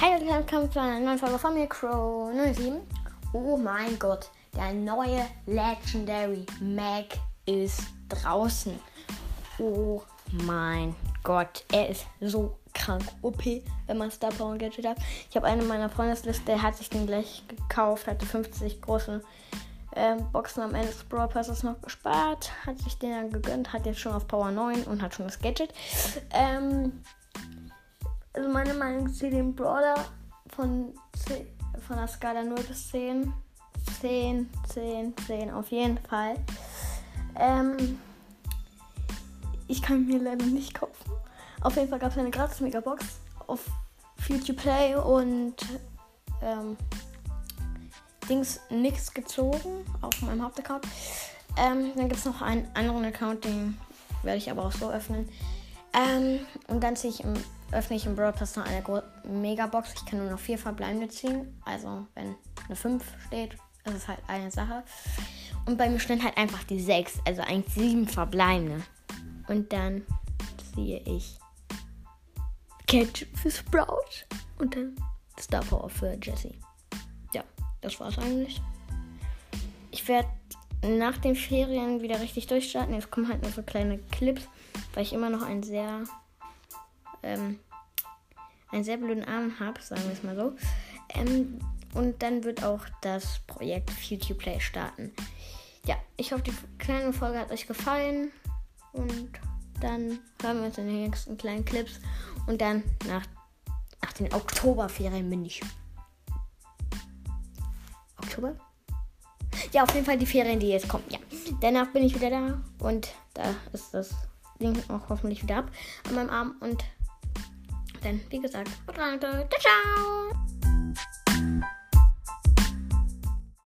Hi und willkommen zu einer neuen Folge von mir, Crow 07. Oh mein Gott, der neue Legendary Mac ist draußen. Oh mein Gott, er ist so krank OP, wenn man Star Power und Gadget hat. Ich habe eine meiner Freundesliste, der hat sich den gleich gekauft, hatte 50 große ähm, Boxen am Ende des Brawl Passes noch gespart, hat sich den dann gegönnt, hat jetzt schon auf Power 9 und hat schon das Gadget. Ähm, also meine Meinung zu dem Brawler von, 10, von der Skala 0 bis 10. 10, 10, 10 auf jeden Fall. Ähm, ich kann mir leider nicht kaufen. Auf jeden Fall gab es eine gratis Megabox auf Future Play und ähm, Dings nichts gezogen auf meinem Hauptaccount. Ähm, dann gibt es noch einen anderen Account, den werde ich aber auch so öffnen. Ähm, und dann ziehe ich im, öffne ich im Brawl Pass noch eine Megabox. Ich kann nur noch vier verbleibende ziehen. Also wenn eine 5 steht, ist es halt eine Sache. Und bei mir stehen halt einfach die 6, also eigentlich 7 verbleibende. Und dann ziehe ich Ketchup für Sprout und dann Star Power für Jesse. Ja, das war's eigentlich. Ich werde nach den Ferien wieder richtig durchstarten. Jetzt kommen halt nur so kleine Clips, weil ich immer noch einen sehr, ähm, einen sehr blöden Arm habe, sagen wir es mal so. Ähm, und dann wird auch das Projekt Future Play starten. Ja, ich hoffe, die kleine Folge hat euch gefallen. Und dann hören wir uns in den nächsten kleinen Clips. Und dann nach, nach den Oktoberferien bin ich. Oktober? Ja, auf jeden Fall die Ferien, die jetzt kommen. Ja. Danach bin ich wieder da und da ist das Ding auch hoffentlich wieder ab an meinem Arm. Und dann, wie gesagt, ciao, ciao.